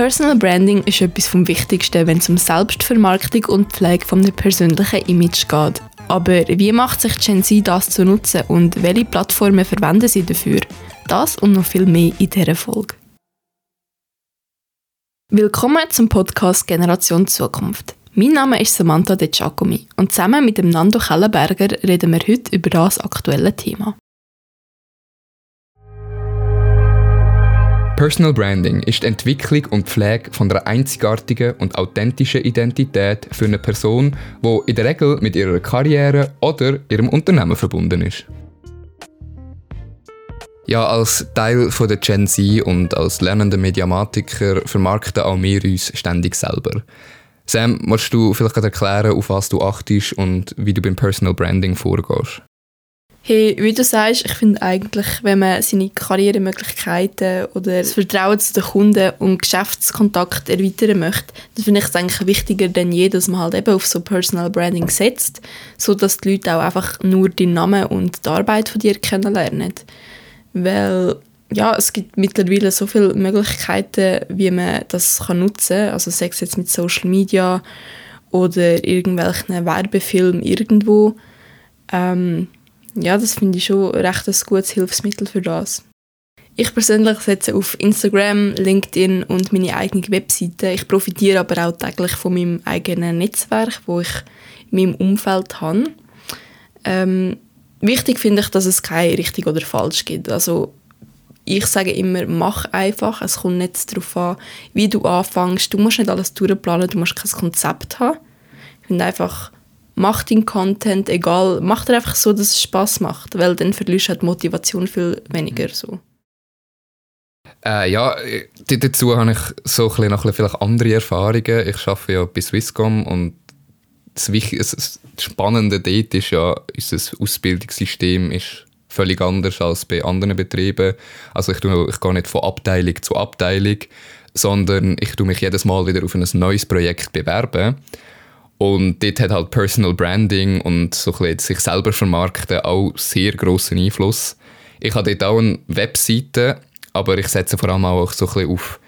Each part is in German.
Personal Branding ist etwas vom Wichtigsten, wenn es um Selbstvermarktung und Pflege von einem persönlichen Image geht. Aber wie macht sich Gen Z das zu nutzen und welche Plattformen verwenden sie dafür? Das und noch viel mehr in dieser Folge. Willkommen zum Podcast Generation Zukunft. Mein Name ist Samantha De Giacomi und zusammen mit dem Nando Kellenberger reden wir heute über das aktuelle Thema. Personal Branding ist die Entwicklung und Pflege von einer einzigartigen und authentischen Identität für eine Person, die in der Regel mit ihrer Karriere oder ihrem Unternehmen verbunden ist. Ja, als Teil von der Gen Z und als lernender Mediamatiker vermarkten auch wir uns ständig selber. Sam, musst du vielleicht erklären, auf was du achtest und wie du beim Personal Branding vorgehst? Hey, wie du sagst, ich finde eigentlich, wenn man seine Karrieremöglichkeiten oder das Vertrauen zu den Kunden und Geschäftskontakt erweitern möchte, dann finde ich es eigentlich wichtiger denn je, dass man halt eben auf so Personal Branding setzt, so dass die Leute auch einfach nur den Namen und die Arbeit von dir kennenlernen. Weil ja, es gibt mittlerweile so viele Möglichkeiten, wie man das kann nutzen kann. Also sei es jetzt mit Social Media oder irgendwelchen Werbefilmen irgendwo. Ähm, ja, das finde ich schon recht ein gutes Hilfsmittel für das. Ich persönlich setze auf Instagram, LinkedIn und meine eigene Webseite. Ich profitiere aber auch täglich von meinem eigenen Netzwerk, wo ich in meinem Umfeld habe. Ähm, wichtig finde ich, dass es kein richtig oder falsch gibt. Also ich sage immer, mach einfach. Es kommt nicht darauf an, wie du anfängst. Du musst nicht alles durchplanen, du musst kein Konzept haben. Ich finde einfach, mach deinen Content, egal, mach dir einfach so, dass es Spaß macht, weil dann verlierst du halt Motivation viel weniger so. Äh, ja, dazu habe ich so ein bisschen, noch ein bisschen vielleicht andere Erfahrungen. Ich arbeite ja bei Swisscom und das, das Spannende dort ist ja, unser Ausbildungssystem ist völlig anders als bei anderen Betrieben. Also ich, tue, ich gehe nicht von Abteilung zu Abteilung, sondern ich tue mich jedes Mal wieder auf ein neues Projekt bewerben. Und dort hat halt Personal Branding und so ein sich selber vermarkten auch sehr grossen Einfluss. Ich habe dort auch eine Webseite, aber ich setze vor allem auch so ein auf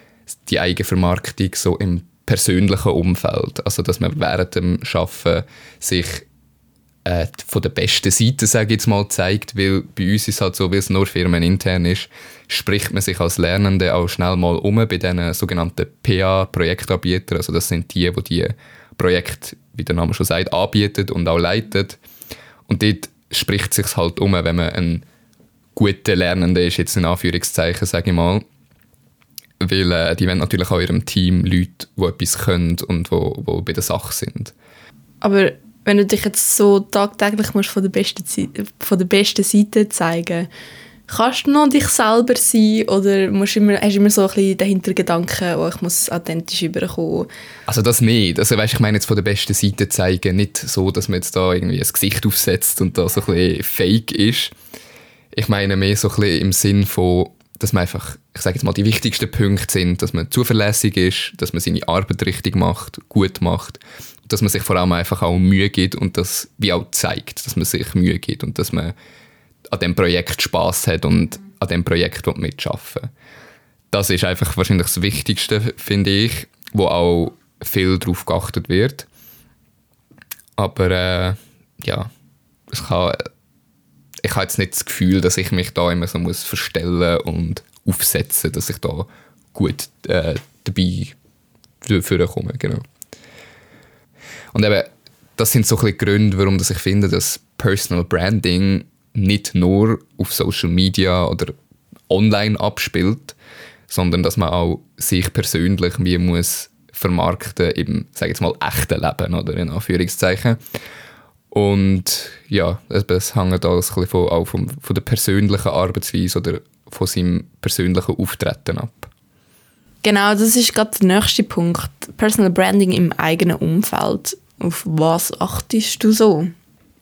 die Eigenvermarktung so im persönlichen Umfeld. Also, dass man während dem Arbeiten sich äh, von der besten Seite, sage ich jetzt mal, zeigt, weil bei uns ist es halt so, weil es nur firmenintern ist, spricht man sich als Lernende auch schnell mal um bei diesen sogenannten PA-Projektanbietern. Also das sind die, die die Projekte wie der Name schon sagt, anbietet und auch leitet. Und dort spricht es sich halt um, wenn man ein guter Lernender ist, jetzt in Anführungszeichen, sage ich mal. Weil äh, die wollen natürlich auch ihrem Team Leute, die etwas können und die, die bei der Sache sind. Aber wenn du dich jetzt so tagtäglich musst von der besten, von der besten Seite zeigen musst, Kannst du noch dich selber sein oder musst immer, hast du immer so ein bisschen den Hintergedanken, oh, ich muss authentisch überkommen? Also das nicht. Also weißt, ich meine jetzt von der besten Seite zeigen, nicht so, dass man jetzt da irgendwie ein Gesicht aufsetzt und da so ein bisschen fake ist. Ich meine mehr so ein bisschen im Sinn von, dass man einfach, ich sage jetzt mal, die wichtigsten Punkte sind, dass man zuverlässig ist, dass man seine Arbeit richtig macht, gut macht, dass man sich vor allem einfach auch Mühe gibt und das wie auch zeigt, dass man sich Mühe gibt und dass man an dem Projekt Spaß hat und an dem Projekt mitarbeiten Das ist einfach wahrscheinlich das Wichtigste, finde ich, wo auch viel darauf geachtet wird. Aber äh, ja, ich habe, jetzt nicht das Gefühl, dass ich mich da immer so muss verstellen und aufsetzen, dass ich da gut äh, dabei komme. Genau. Und eben, das sind so ein Gründe, warum ich finde, dass Personal Branding nicht nur auf Social Media oder online abspielt, sondern dass man auch sich persönlich wie muss vermarkten im, sage jetzt mal, echten Leben oder in Anführungszeichen. Und ja, es hängt alles ein bisschen von, auch vom, von der persönlichen Arbeitsweise oder von seinem persönlichen Auftreten ab. Genau, das ist gerade der nächste Punkt. Personal Branding im eigenen Umfeld. Auf was achtest du so?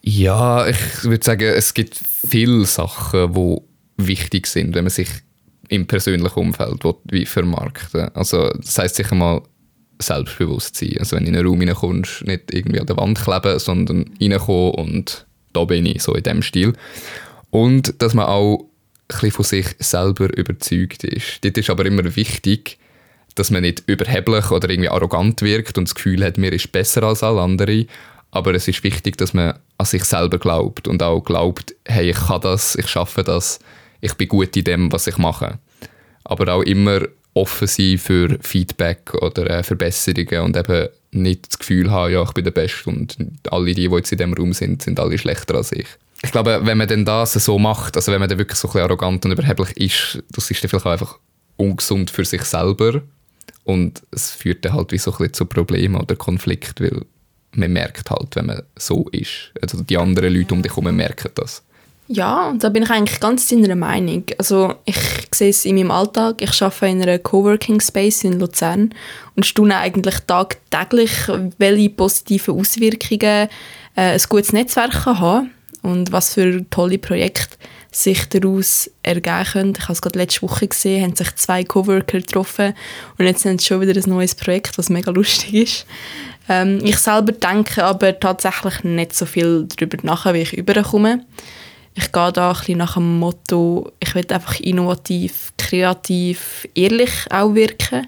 Ja, ich würde sagen, es gibt viele Sachen, die wichtig sind, wenn man sich im persönlichen Umfeld wie vermarkten Also das heisst sicher mal selbstbewusst sein. Also wenn du in einen Raum reinkommst, nicht irgendwie an der Wand kleben, sondern reinkommen und da bin ich, so in dem Stil. Und dass man auch ein von sich selber überzeugt ist. Dort ist aber immer wichtig, dass man nicht überheblich oder irgendwie arrogant wirkt und das Gefühl hat, mir ist besser als alle anderen. Aber es ist wichtig, dass man an sich selber glaubt und auch glaubt, hey, ich kann das, ich schaffe das, ich bin gut in dem, was ich mache. Aber auch immer offen sein für Feedback oder äh, Verbesserungen und eben nicht das Gefühl haben, ja, ich bin der Beste und alle die, die jetzt in diesem Raum sind, sind alle schlechter als ich. Ich glaube, wenn man dann das so macht, also wenn man dann wirklich so ein bisschen arrogant und überheblich ist, das ist dann vielleicht auch einfach ungesund für sich selber und es führt dann halt wie so ein bisschen zu Problemen oder Konflikten, weil man merkt halt, wenn man so ist. Also die anderen Leute um dich herum merken das. Ja, da bin ich eigentlich ganz deiner Meinung. Also ich sehe es in meinem Alltag. Ich arbeite in einer Coworking Space in Luzern und staune eigentlich tagtäglich, welche positiven Auswirkungen äh, ein gutes Netzwerk kann haben und was für tolle Projekte sich daraus ergeben können. Ich habe es gerade letzte Woche gesehen, haben sich zwei Coworker getroffen und jetzt haben sie schon wieder ein neues Projekt, was mega lustig ist. Ähm, ich selber denke aber tatsächlich nicht so viel darüber nach, wie ich überkomme ich gehe da ein bisschen nach dem Motto, ich will einfach innovativ, kreativ, ehrlich auch wirken.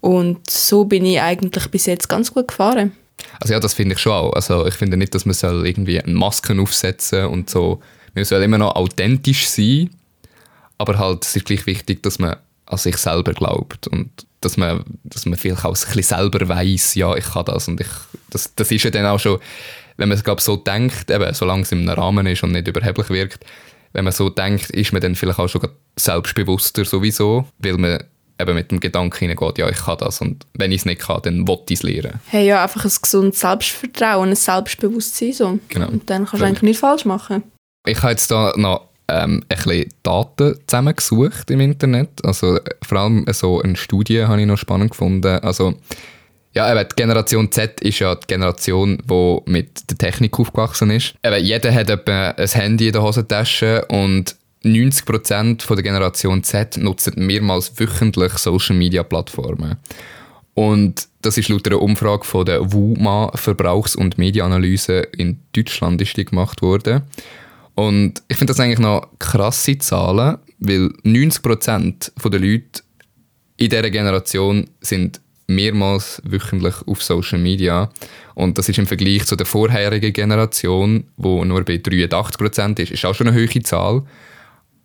Und so bin ich eigentlich bis jetzt ganz gut gefahren. Also ja, das finde ich schon auch. Also ich finde nicht, dass man soll irgendwie eine Maske aufsetzen und so. Man soll immer noch authentisch sein, aber halt es ist gleich wichtig, dass man an sich selber glaubt und dass man, dass man vielleicht auch ein bisschen selber weiß, ja, ich kann das und ich, das, das ist ja dann auch schon wenn man es glaub, so denkt, eben, solange es im Rahmen ist und nicht überheblich wirkt, wenn man so denkt, ist man dann vielleicht auch schon selbstbewusster sowieso, weil man eben mit dem Gedanken hineingeht, ja, ich kann das und wenn ich es nicht kann, dann will ich es lernen. Hey, ja, einfach ein gesundes Selbstvertrauen, ein Selbstbewusstsein so. Genau. Und dann kannst du eigentlich nichts falsch machen. Ich habe jetzt da noch ähm, ein bisschen Daten zusammengesucht im Internet. Also vor allem so eine Studie habe ich noch spannend gefunden. Also ja, eben, die Generation Z ist ja die Generation, die mit der Technik aufgewachsen ist. Eben, jeder hat etwa ein Handy in der Hosentasche und 90% von der Generation Z nutzen mehrmals wöchentlich Social Media Plattformen. Und das ist laut einer Umfrage von der WUMA Verbrauchs- und Medienanalyse in Deutschland ist die gemacht worden. Und ich finde das eigentlich noch krasse Zahlen, weil 90% der Leute in dieser Generation sind mehrmals wöchentlich auf Social Media. Und das ist im Vergleich zu der vorherigen Generation, wo nur bei 83% ist, ist auch schon eine hohe Zahl.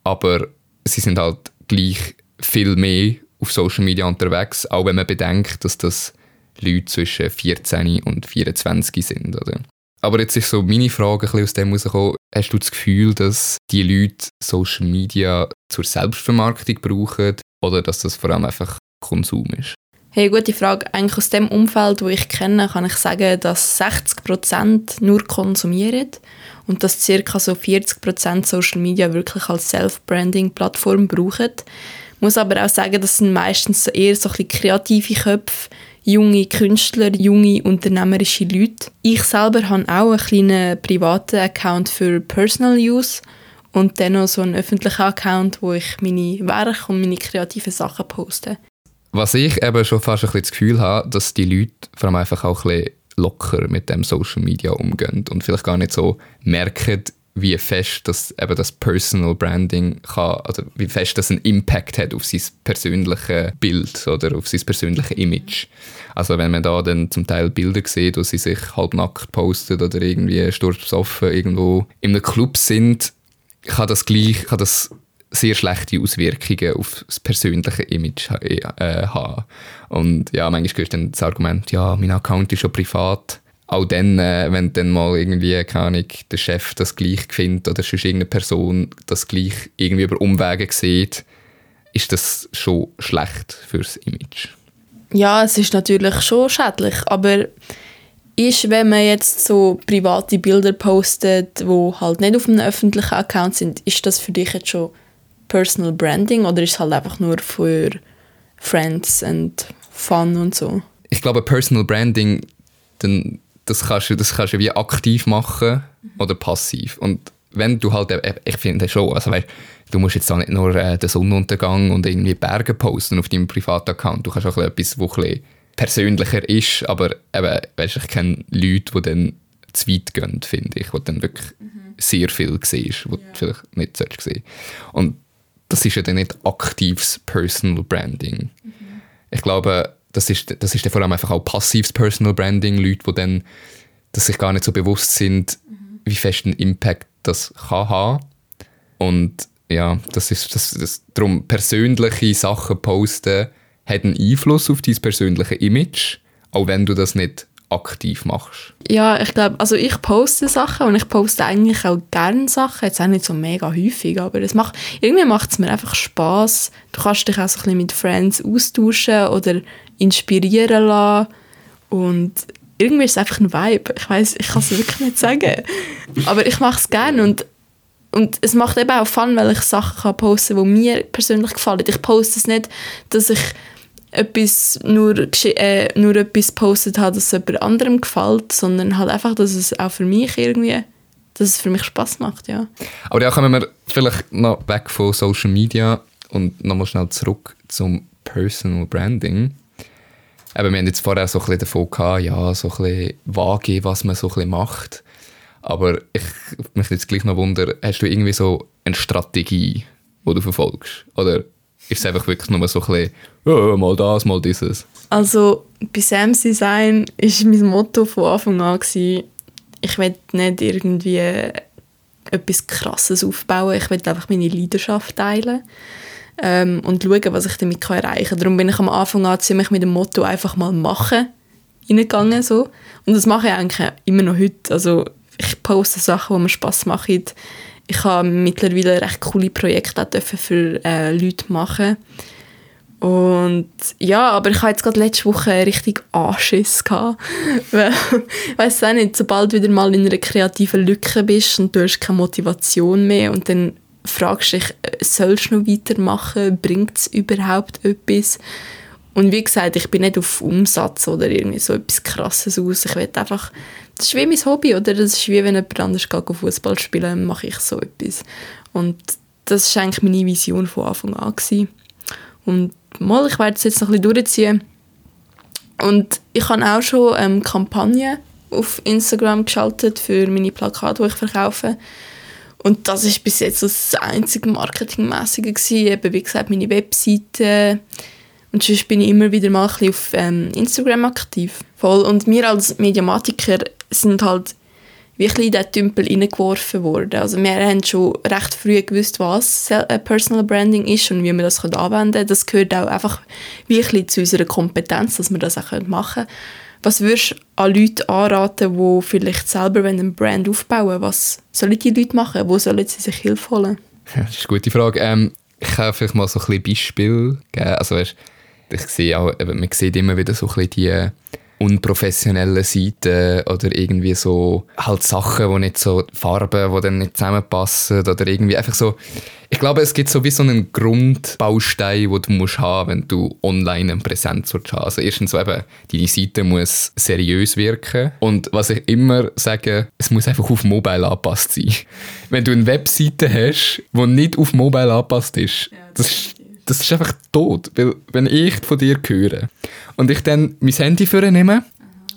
Aber sie sind halt gleich viel mehr auf Social Media unterwegs, auch wenn man bedenkt, dass das Leute zwischen 14 und 24 sind. Oder? Aber jetzt ist so meine Frage ein aus dem herausgekommen. Hast du das Gefühl, dass die Leute Social Media zur Selbstvermarktung brauchen oder dass das vor allem einfach Konsum ist? Hey, gute Frage. Eigentlich aus dem Umfeld, wo ich kenne, kann ich sagen, dass 60% nur konsumieren und dass ca. so 40% Social Media wirklich als Self-Branding-Plattform brauchen. Ich muss aber auch sagen, das sind meistens eher so ein kreative Köpfe, junge Künstler, junge unternehmerische Leute. Ich selber habe auch einen kleinen privaten Account für Personal Use und dann noch so einen öffentlichen Account, wo ich meine Werke und meine kreativen Sachen poste. Was ich eben schon fast ein bisschen das Gefühl habe, dass die Leute vor allem einfach auch ein bisschen locker mit dem Social Media umgehen und vielleicht gar nicht so merken, wie fest das, eben das Personal Branding kann, also wie fest das einen Impact hat auf sein persönliches Bild oder auf sein persönliches Image. Also wenn man da dann zum Teil Bilder sieht, wo sie sich halbnackt postet oder irgendwie sturzbesoffen irgendwo in einem Club sind, kann das gleich, kann das sehr schlechte Auswirkungen auf das persönliche Image äh, haben. Und ja, manchmal hörst du dann das Argument, ja, mein Account ist schon privat. Auch dann, äh, wenn dann mal irgendwie, keine Ahnung, der Chef das gleich findet oder sonst irgendeine Person das gleich irgendwie über Umwege sieht, ist das schon schlecht fürs Image. Ja, es ist natürlich schon schädlich, aber ist, wenn man jetzt so private Bilder postet, wo halt nicht auf einem öffentlichen Account sind, ist das für dich jetzt schon Personal Branding oder ist es halt einfach nur für Friends und Fun und so? Ich glaube, Personal Branding, dann, das, kannst du, das kannst du wie aktiv machen oder passiv. Und wenn du halt, äh, ich finde schon, also weißt, du musst jetzt auch nicht nur äh, den Sonnenuntergang und irgendwie Berge posten auf deinem privaten Account. Du kannst auch etwas, was ein persönlicher ist, aber eben, weißt, ich kenne Leute, die dann zu weit gehen, finde ich, wo dann wirklich mhm. sehr viel siehst, was ja. du vielleicht nicht sehen Und das ist ja dann nicht aktives Personal Branding. Mhm. Ich glaube, das ist, das ist vor allem einfach auch passives Personal Branding, Leute, die dann dass sich gar nicht so bewusst sind, mhm. wie fest ein Impact das kann haben. Und ja, das ist das, das, darum persönliche Sachen posten hat einen Einfluss auf dein persönliche Image, auch wenn du das nicht aktiv machst? Ja, ich glaube, also ich poste Sachen und ich poste eigentlich auch gerne Sachen, jetzt auch nicht so mega häufig, aber es macht, irgendwie macht es mir einfach Spaß. Du kannst dich auch so ein bisschen mit Friends austauschen oder inspirieren lassen und irgendwie ist es einfach ein Vibe. Ich weiß, ich kann es wirklich nicht sagen, aber ich mache es gerne und und es macht eben auch Fun, weil ich Sachen kann posten kann, die mir persönlich gefallen. Ich poste es nicht, dass ich etwas nur, äh, nur etwas postet habe, das jemand anderem gefällt, sondern halt einfach, dass es auch für mich irgendwie, dass es für mich Spaß macht, ja. Aber ja, kommen wir vielleicht noch weg von Social Media und nochmal schnell zurück zum Personal Branding. Eben, wir haben jetzt vorher so ein bisschen davon gehabt, ja, so ein bisschen vage, was man so ein bisschen macht. Aber ich mich jetzt gleich noch wundern, hast du irgendwie so eine Strategie, die du verfolgst? Oder ist es einfach wirklich nur so ein bisschen, oh, mal das, mal dieses? Also bei Sam's Design war mein Motto von Anfang an, gewesen, ich will nicht irgendwie etwas Krasses aufbauen, ich will einfach meine Leidenschaft teilen ähm, und schauen, was ich damit kann erreichen kann. Darum bin ich am Anfang an ziemlich mit dem Motto einfach mal machen reingegangen. So. Und das mache ich eigentlich immer noch heute. Also ich poste Sachen, die mir Spass machen ich habe mittlerweile recht coole Projekte auch für äh, Leute machen. Und ja, aber ich habe jetzt gerade letzte Woche richtig Anschiss gehabt. Weil, ich weiss auch nicht, sobald du wieder mal in einer kreativen Lücke bist und du hast keine Motivation mehr und dann fragst du dich, äh, sollst du noch weitermachen? Bringt es überhaupt etwas? Und wie gesagt, ich bin nicht auf Umsatz oder irgendwie so etwas Krasses aus. Ich will einfach das ist wie mein Hobby, oder? Das ist wie wenn jemand anders Fußball spielen, mache ich so etwas. Und das war eigentlich meine Vision von Anfang an. Gewesen. Und mal, ich werde es jetzt noch ein bisschen durchziehen. Und ich habe auch schon ähm, Kampagnen auf Instagram geschaltet für meine Plakate, die ich verkaufe. Und das ist bis jetzt das einzige Marketingmäßige gewesen. Eben, wie gesagt, meine Webseite, und sonst bin ich immer wieder mal ein auf ähm, Instagram aktiv. Voll. Und wir als Mediamatiker sind halt wirklich in diesen Tümpel reingeworfen worden. Also wir haben schon recht früh gewusst, was äh, Personal Branding ist und wie man das anwenden kann. Das gehört auch einfach wirklich zu unserer Kompetenz, dass wir das auch machen können. Was würdest du an Leute anraten, die vielleicht selber einen Brand aufbauen? Was sollen die Leute machen? Wo sollen sie sich Hilfe holen? Das ist eine gute Frage. Ähm, ich kann vielleicht mal so ein bisschen Beispiel geben. Also, weißt, ich sehe auch, man sieht immer wieder so ein bisschen die unprofessionellen Seiten oder irgendwie so halt Sachen, wo nicht so Farben, die dann nicht zusammenpassen oder irgendwie einfach so. Ich glaube, es gibt so wie so einen Grundbaustein, den du musst haben, wenn du online eine Präsenz willst haben. Also erstens so eben, deine Seite muss seriös wirken und was ich immer sage, es muss einfach auf Mobile angepasst sein. Wenn du eine Webseite hast, die nicht auf Mobile angepasst ist, ja, das, das das ist einfach tot. Weil, wenn ich von dir höre und ich dann mein Handy nehme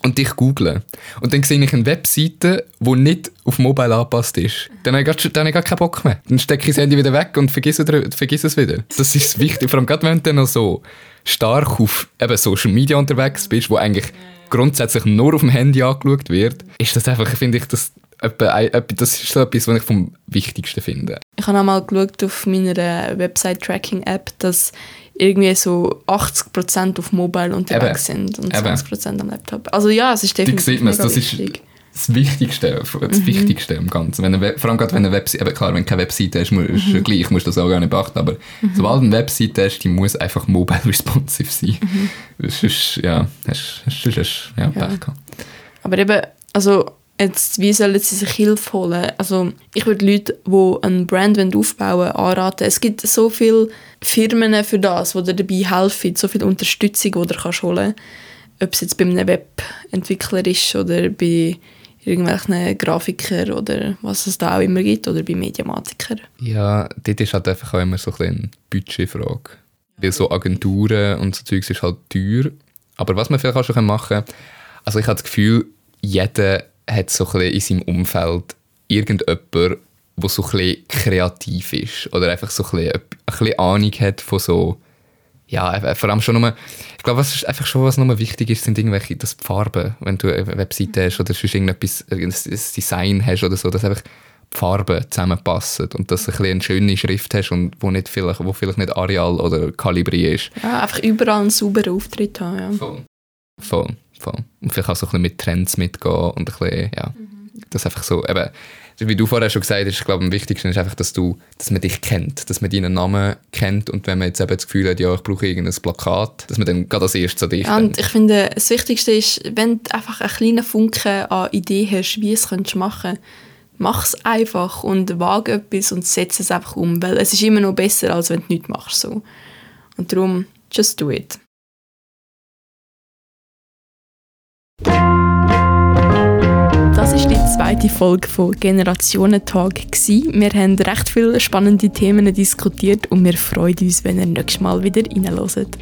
und dich google und dann sehe ich eine Webseite, die nicht auf Mobile angepasst ist, dann habe ich, dann habe ich gar keinen Bock mehr. Dann stecke ich das Handy wieder weg und vergesse, vergiss es wieder. Das ist wichtig. Vor allem gerade, wenn du dann noch so stark auf eben Social Media unterwegs bist, wo eigentlich grundsätzlich nur auf dem Handy angeschaut wird, ist das einfach, finde ich, das das ist so etwas, was ich vom Wichtigsten finde. Ich habe einmal geschaut auf meiner Website-Tracking-App, dass irgendwie so 80% auf Mobile unterwegs Eben. sind und Eben. 20% am Laptop. Also ja, es ist definitiv sieht man, das wichtig. Ist das Wichtigste, das mhm. Wichtigste im Ganzen. Wenn eine, vor allem gerade wenn eine Webseite, klar, wenn du keine Webseite hast, musst, mhm. gleich, musst du das auch gar nicht beachten, aber mhm. sobald du eine Webseite hast, die muss einfach mobile responsive sein. Mhm. Sonst, ja, hast, hast, hast, ja, ja. Pech gehabt. Aber eben, also Jetzt, wie sollen sie sich Hilfe holen? Also, ich würde Leute, die einen Brand aufbauen wollen, anraten. Es gibt so viele Firmen für das, die dir dabei helfen, so viel Unterstützung, die du kannst holen kannst. Ob es jetzt bei einem Webentwickler ist oder bei irgendwelchen Grafikern oder was es da auch immer gibt oder bei Mediamatikern. Ja, dort ist halt einfach auch immer so ein eine Budgetfrage. Weil so Agenturen und so Zeugs ist halt teuer. Aber was man vielleicht auch schon machen kann, also ich habe das Gefühl, jeder hat so ein in seinem Umfeld irgendjemand, der so ein kreativ ist oder einfach so ein bisschen, Ahnung hat von so ja, äh, vor allem schon nur, ich glaube, was einfach schon was nur wichtig ist, sind irgendwelche, das die Farben, wenn du eine Webseite hast oder sonst irgendetwas, ein Design hast oder so, dass einfach die Farben zusammenpassen und dass du ein eine schöne Schrift hast und wo, nicht vielleicht, wo vielleicht nicht Arial oder Calibri ist. Ja, einfach überall einen sauberen Auftritt haben, ja. Voll. Voll, voll. Und vielleicht auch so ein bisschen mit Trends mitgehen und ein bisschen, ja, mhm. das einfach so, eben, wie du vorher schon gesagt hast, ich glaube, am wichtigsten ist einfach, dass, du, dass man dich kennt, dass man deinen Namen kennt und wenn man jetzt eben das Gefühl hat, ja, ich brauche irgendein Plakat, dass man dann gerade als erstes an dich ja, und ich finde, das Wichtigste ist, wenn du einfach einen kleinen Funken an Idee hast, wie es könntest machen mach es einfach und wage etwas und setze es einfach um, weil es ist immer noch besser, als wenn du nichts machst. So. Und darum, just do it. zweite Folge von Generationentag. Wir haben recht viele spannende Themen diskutiert und wir freuen uns, wenn ihr nächstes Mal wieder reinhört.